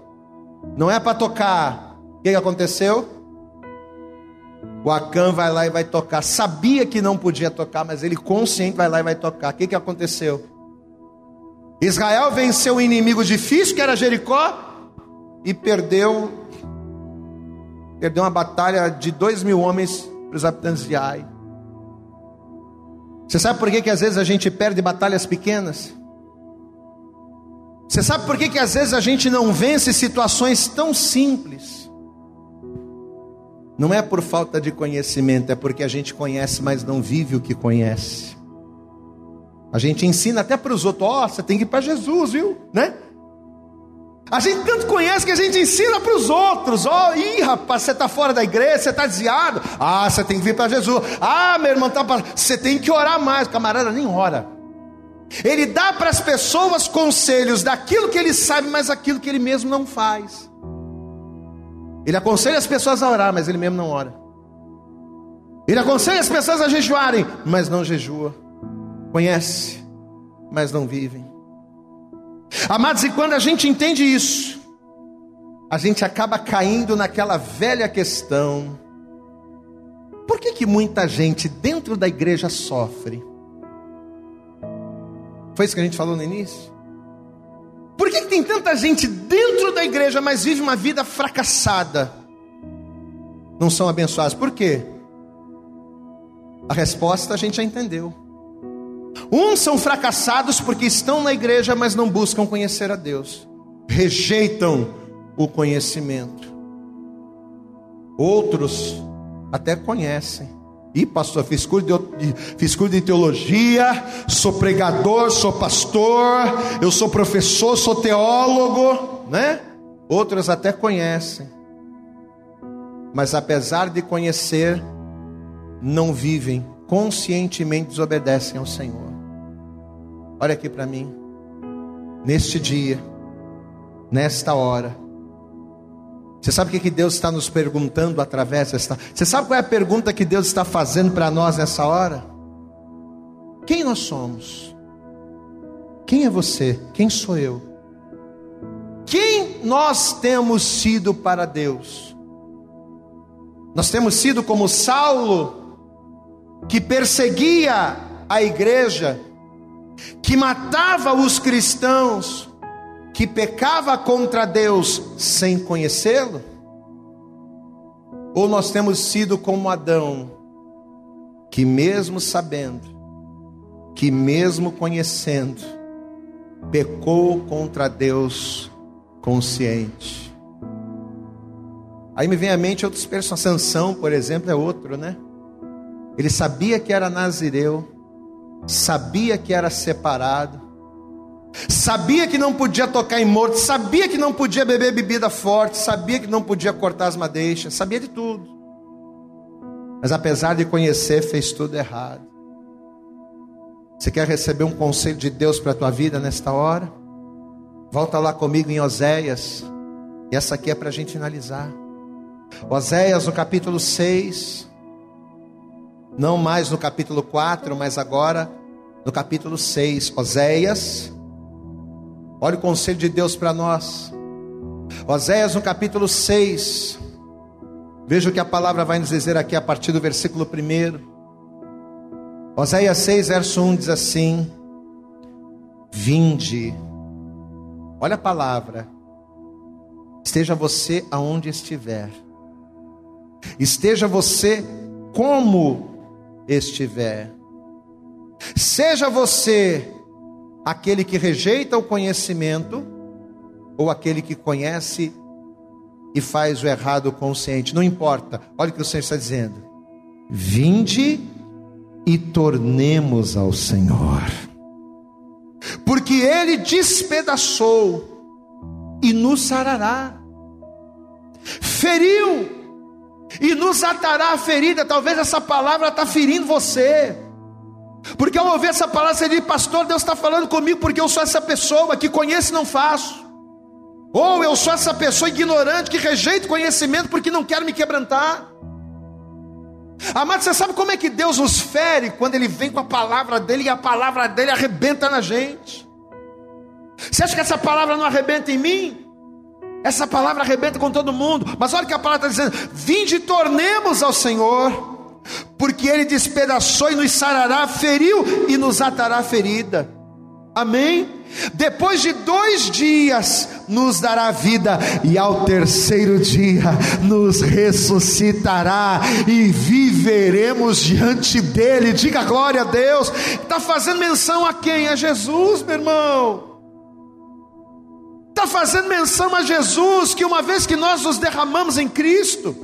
Não é para tocar. O que aconteceu? O Acã vai lá e vai tocar. Sabia que não podia tocar, mas ele consciente vai lá e vai tocar. O que, que aconteceu? Israel venceu um inimigo difícil, que era Jericó, e perdeu. Perdeu uma batalha de dois mil homens para os habitantes de Ai. Você sabe por que, que às vezes a gente perde batalhas pequenas? Você sabe por que, que às vezes a gente não vence situações tão simples? Não é por falta de conhecimento, é porque a gente conhece, mas não vive o que conhece. A gente ensina até para os outros, ó, oh, você tem que ir para Jesus, viu? Né? A gente tanto conhece que a gente ensina para os outros. Ó, oh, ih, rapaz, você está fora da igreja, você está desviado. Ah, você tem que vir para Jesus. Ah, meu irmão, tá pra... você tem que orar mais. O camarada nem ora. Ele dá para as pessoas conselhos daquilo que ele sabe, mas aquilo que ele mesmo não faz. Ele aconselha as pessoas a orar, mas ele mesmo não ora. Ele aconselha as pessoas a jejuarem, mas não jejua. Conhece, mas não vivem. Amados, e quando a gente entende isso, a gente acaba caindo naquela velha questão: por que, que muita gente dentro da igreja sofre? Foi isso que a gente falou no início? Por que, que tem tanta gente dentro da igreja, mas vive uma vida fracassada? Não são abençoados. Por quê? A resposta a gente já entendeu. Uns são fracassados porque estão na igreja, mas não buscam conhecer a Deus, rejeitam o conhecimento. Outros até conhecem. E pastor, fiz curso, de, fiz curso de teologia, sou pregador, sou pastor, eu sou professor, sou teólogo, né? Outros até conhecem, mas apesar de conhecer, não vivem conscientemente desobedecem ao Senhor. Olha aqui para mim. Neste dia, nesta hora. Você sabe o que Deus está nos perguntando através desta? Você sabe qual é a pergunta que Deus está fazendo para nós nessa hora? Quem nós somos? Quem é você? Quem sou eu? Quem nós temos sido para Deus? Nós temos sido como Saulo, que perseguia a igreja, que matava os cristãos, que pecava contra Deus sem conhecê-lo? Ou nós temos sido como Adão, que mesmo sabendo, que mesmo conhecendo, pecou contra Deus consciente? Aí me vem à mente outros personagens. Sansão, por exemplo, é outro, né? Ele sabia que era nazireu, sabia que era separado, sabia que não podia tocar em morto, sabia que não podia beber bebida forte, sabia que não podia cortar as madeixas, sabia de tudo. Mas apesar de conhecer, fez tudo errado. Você quer receber um conselho de Deus para a tua vida nesta hora? Volta lá comigo em Oséias. E essa aqui é para a gente finalizar. Oséias, no capítulo 6 não mais no capítulo 4, mas agora no capítulo 6, Oséias. Olha o conselho de Deus para nós. Oséias no capítulo 6. Veja o que a palavra vai nos dizer aqui a partir do versículo 1. Oséias 6, verso 1 diz assim: Vinde, olha a palavra, esteja você aonde estiver, esteja você como estiver, seja você aquele que rejeita o conhecimento ou aquele que conhece e faz o errado consciente, não importa, olha o que o Senhor está dizendo: vinde e tornemos ao Senhor, porque Ele despedaçou e nos sarará, feriu e nos atará a ferida. Talvez essa palavra está ferindo você. Porque ao ouvir essa palavra, você diz, pastor, Deus está falando comigo, porque eu sou essa pessoa que conheço e não faço. Ou eu sou essa pessoa ignorante que rejeita conhecimento porque não quer me quebrantar. Amado, você sabe como é que Deus nos fere quando Ele vem com a palavra dele e a palavra dele arrebenta na gente? Você acha que essa palavra não arrebenta em mim? Essa palavra arrebenta com todo mundo, mas olha o que a palavra está dizendo: vinde e tornemos ao Senhor, porque Ele despedaçou e nos sarará, feriu e nos atará ferida. Amém? Depois de dois dias nos dará vida, e ao terceiro dia nos ressuscitará e viveremos diante dele. Diga glória a Deus. Está fazendo menção a quem? A Jesus, meu irmão. Está fazendo menção a Jesus, que uma vez que nós nos derramamos em Cristo,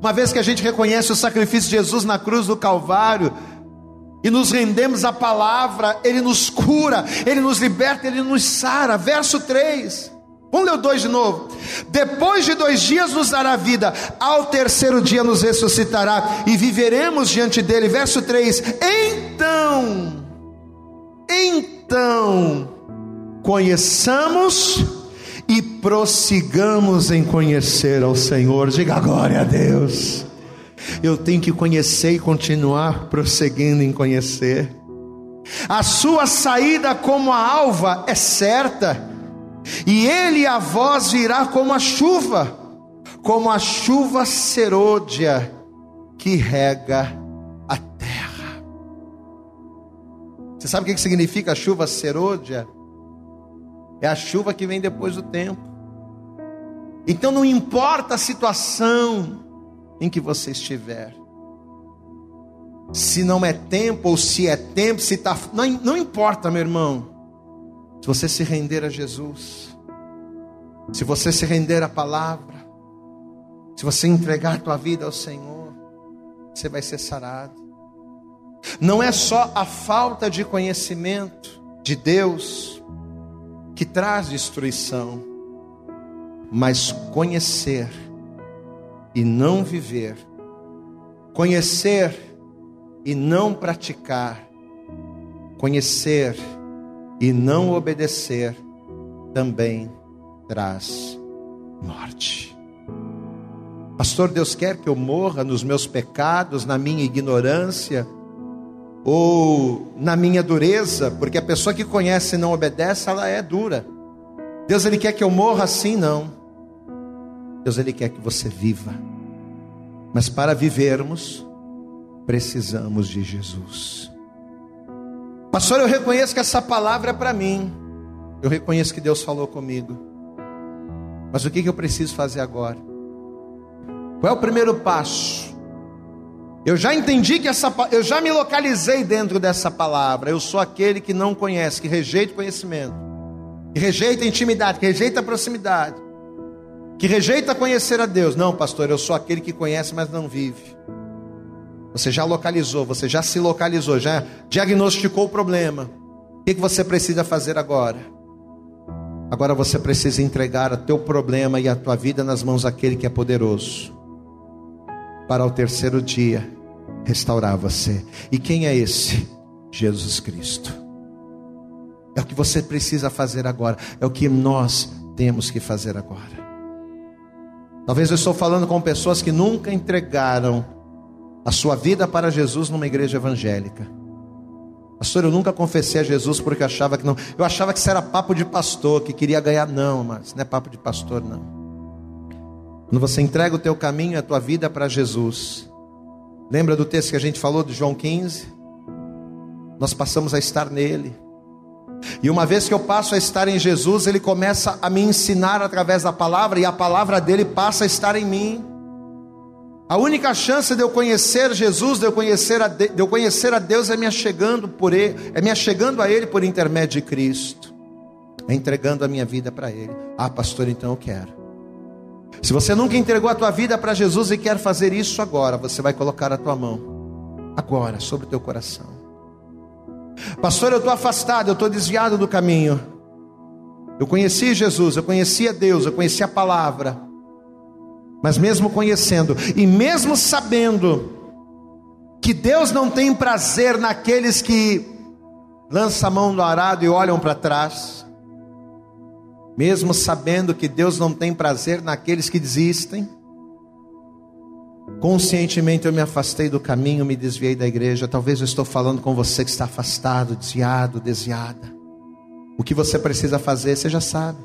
uma vez que a gente reconhece o sacrifício de Jesus na cruz do Calvário, e nos rendemos à palavra, Ele nos cura, Ele nos liberta, Ele nos sara. Verso 3. Vamos ler o 2 de novo. Depois de dois dias nos dará vida, ao terceiro dia nos ressuscitará e viveremos diante dele. Verso 3: Então, então, conheçamos e prossigamos em conhecer ao Senhor. Diga glória a Deus eu tenho que conhecer e continuar prosseguindo em conhecer. A sua saída como a alva é certa, e ele a voz virá como a chuva, como a chuva serôdia que rega a terra. Você sabe o que significa chuva serôdia? É a chuva que vem depois do tempo. Então não importa a situação, em que você estiver. Se não é tempo ou se é tempo, se está. Não, não importa, meu irmão. Se você se render a Jesus, se você se render à palavra, se você entregar tua vida ao Senhor, você vai ser sarado. Não é só a falta de conhecimento de Deus que traz destruição, mas conhecer e não viver, conhecer e não praticar, conhecer e não obedecer, também traz morte. Pastor, Deus quer que eu morra nos meus pecados, na minha ignorância, ou na minha dureza, porque a pessoa que conhece e não obedece, ela é dura. Deus, Ele quer que eu morra assim? Não. Deus ele quer que você viva. Mas para vivermos, precisamos de Jesus. Pastor, eu reconheço que essa palavra é para mim. Eu reconheço que Deus falou comigo. Mas o que, eu preciso fazer agora? Qual é o primeiro passo? Eu já entendi que essa eu já me localizei dentro dessa palavra. Eu sou aquele que não conhece, que rejeita o conhecimento, que rejeita a intimidade, que rejeita a proximidade que rejeita conhecer a Deus. Não, pastor, eu sou aquele que conhece, mas não vive. Você já localizou, você já se localizou, já diagnosticou o problema. O que você precisa fazer agora? Agora você precisa entregar o teu problema e a tua vida nas mãos daquele que é poderoso, para o terceiro dia restaurar você. E quem é esse? Jesus Cristo. É o que você precisa fazer agora, é o que nós temos que fazer agora. Talvez eu estou falando com pessoas que nunca entregaram a sua vida para Jesus numa igreja evangélica. Pastor, eu nunca confessei a Jesus porque achava que não. Eu achava que isso era papo de pastor, que queria ganhar. Não, mas não é papo de pastor, não. Quando você entrega o teu caminho a tua vida para Jesus. Lembra do texto que a gente falou de João 15? Nós passamos a estar nele. E uma vez que eu passo a estar em Jesus, Ele começa a me ensinar através da palavra, e a palavra dele passa a estar em mim. A única chance de eu conhecer Jesus, de eu conhecer a, de, de eu conhecer a Deus, é me achegando por Ele, é me achegando a Ele por intermédio de Cristo, é entregando a minha vida para Ele. Ah, pastor, então eu quero. Se você nunca entregou a tua vida para Jesus e quer fazer isso agora, você vai colocar a tua mão agora sobre o teu coração. Pastor, eu estou afastado, eu estou desviado do caminho. Eu conheci Jesus, eu conhecia Deus, eu conhecia a palavra. Mas mesmo conhecendo e mesmo sabendo que Deus não tem prazer naqueles que lançam a mão no arado e olham para trás, mesmo sabendo que Deus não tem prazer naqueles que desistem, Conscientemente eu me afastei do caminho, me desviei da igreja. Talvez eu estou falando com você que está afastado, desviado, desviada. O que você precisa fazer, você já sabe.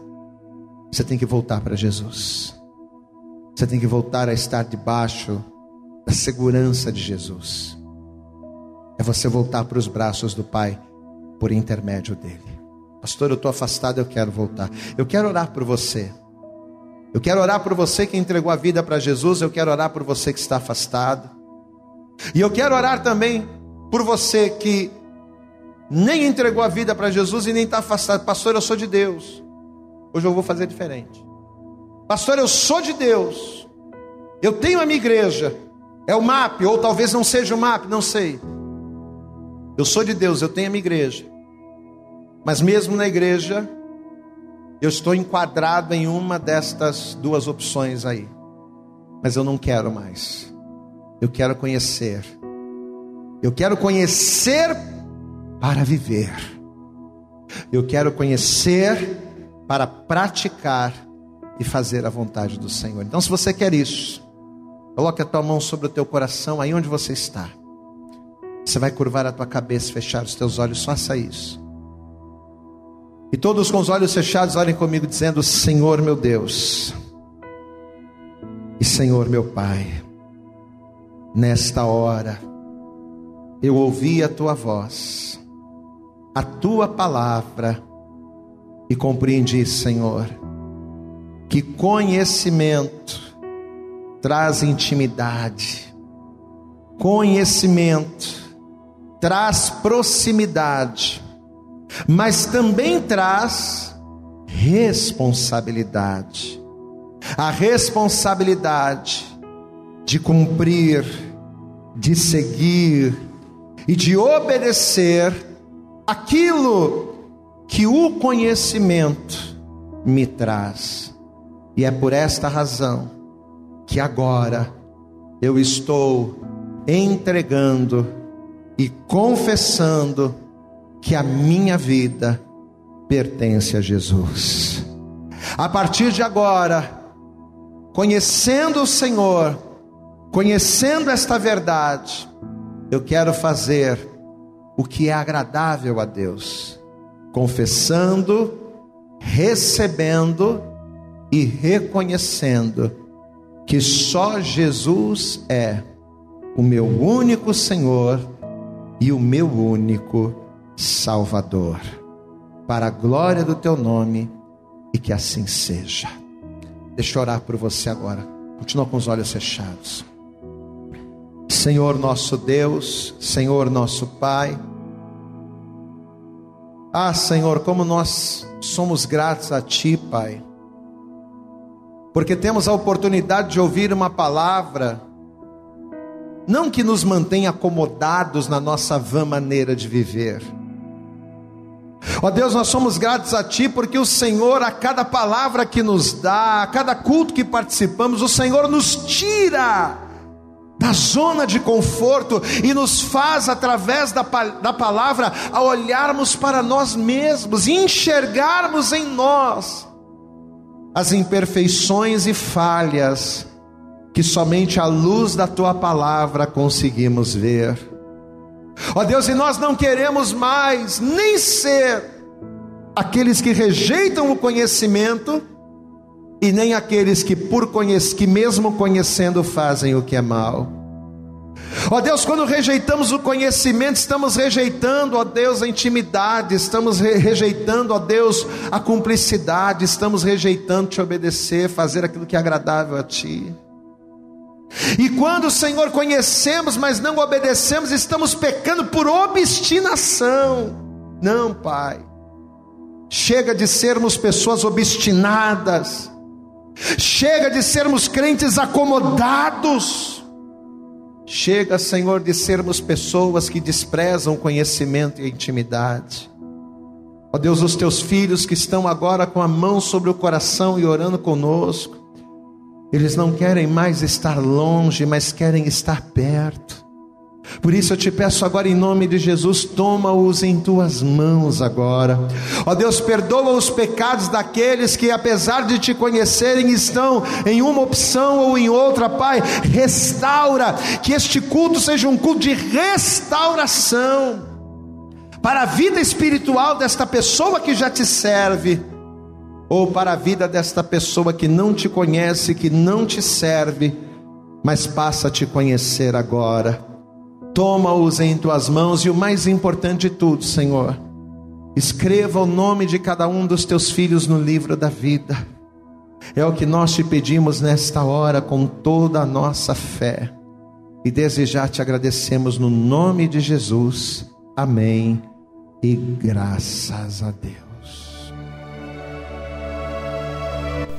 Você tem que voltar para Jesus. Você tem que voltar a estar debaixo da segurança de Jesus. É você voltar para os braços do Pai por intermédio dele. Pastor, eu estou afastado, eu quero voltar. Eu quero orar por você. Eu quero orar por você que entregou a vida para Jesus, eu quero orar por você que está afastado. E eu quero orar também por você que nem entregou a vida para Jesus e nem está afastado. Pastor, eu sou de Deus. Hoje eu vou fazer diferente. Pastor, eu sou de Deus. Eu tenho a minha igreja. É o MAP, ou talvez não seja o MAP, não sei. Eu sou de Deus, eu tenho a minha igreja. Mas mesmo na igreja, eu estou enquadrado em uma destas duas opções aí. Mas eu não quero mais. Eu quero conhecer. Eu quero conhecer para viver. Eu quero conhecer para praticar e fazer a vontade do Senhor. Então, se você quer isso, coloque a tua mão sobre o teu coração, aí onde você está. Você vai curvar a tua cabeça, fechar os teus olhos, faça isso. E todos com os olhos fechados, olhem comigo, dizendo: Senhor meu Deus, e Senhor meu Pai, nesta hora, eu ouvi a tua voz, a tua palavra, e compreendi, Senhor, que conhecimento traz intimidade, conhecimento traz proximidade mas também traz responsabilidade. A responsabilidade de cumprir, de seguir e de obedecer aquilo que o conhecimento me traz. E é por esta razão que agora eu estou entregando e confessando que a minha vida pertence a Jesus. A partir de agora, conhecendo o Senhor, conhecendo esta verdade, eu quero fazer o que é agradável a Deus, confessando, recebendo e reconhecendo que só Jesus é o meu único Senhor e o meu único Salvador, para a glória do teu nome e que assim seja. Deixa eu orar por você agora. Continua com os olhos fechados. Senhor nosso Deus, Senhor nosso Pai. Ah, Senhor, como nós somos gratos a Ti, Pai, porque temos a oportunidade de ouvir uma palavra, não que nos mantenha acomodados na nossa vã maneira de viver, Ó oh Deus, nós somos gratos a Ti porque o Senhor, a cada palavra que nos dá, a cada culto que participamos, o Senhor nos tira da zona de conforto e nos faz, através da, da palavra, a olharmos para nós mesmos e enxergarmos em nós as imperfeições e falhas que somente à luz da Tua palavra conseguimos ver. Ó Deus, e nós não queremos mais nem ser aqueles que rejeitam o conhecimento e nem aqueles que por conhece, que mesmo conhecendo fazem o que é mal. Ó Deus, quando rejeitamos o conhecimento, estamos rejeitando, ó Deus, a intimidade, estamos re rejeitando, ó Deus, a cumplicidade, estamos rejeitando te obedecer, fazer aquilo que é agradável a Ti. E quando, Senhor, conhecemos, mas não obedecemos, estamos pecando por obstinação. Não, Pai. Chega de sermos pessoas obstinadas. Chega de sermos crentes acomodados. Chega, Senhor, de sermos pessoas que desprezam o conhecimento e intimidade. Ó Deus, os teus filhos que estão agora com a mão sobre o coração e orando conosco, eles não querem mais estar longe, mas querem estar perto. Por isso eu te peço agora em nome de Jesus, toma-os em tuas mãos agora. Ó Deus, perdoa os pecados daqueles que apesar de te conhecerem estão em uma opção ou em outra, Pai. Restaura, que este culto seja um culto de restauração para a vida espiritual desta pessoa que já te serve ou para a vida desta pessoa que não te conhece, que não te serve, mas passa a te conhecer agora. Toma-os em tuas mãos e o mais importante de tudo, Senhor, escreva o nome de cada um dos teus filhos no livro da vida. É o que nós te pedimos nesta hora com toda a nossa fé. E desejar te agradecemos no nome de Jesus. Amém. E graças a Deus.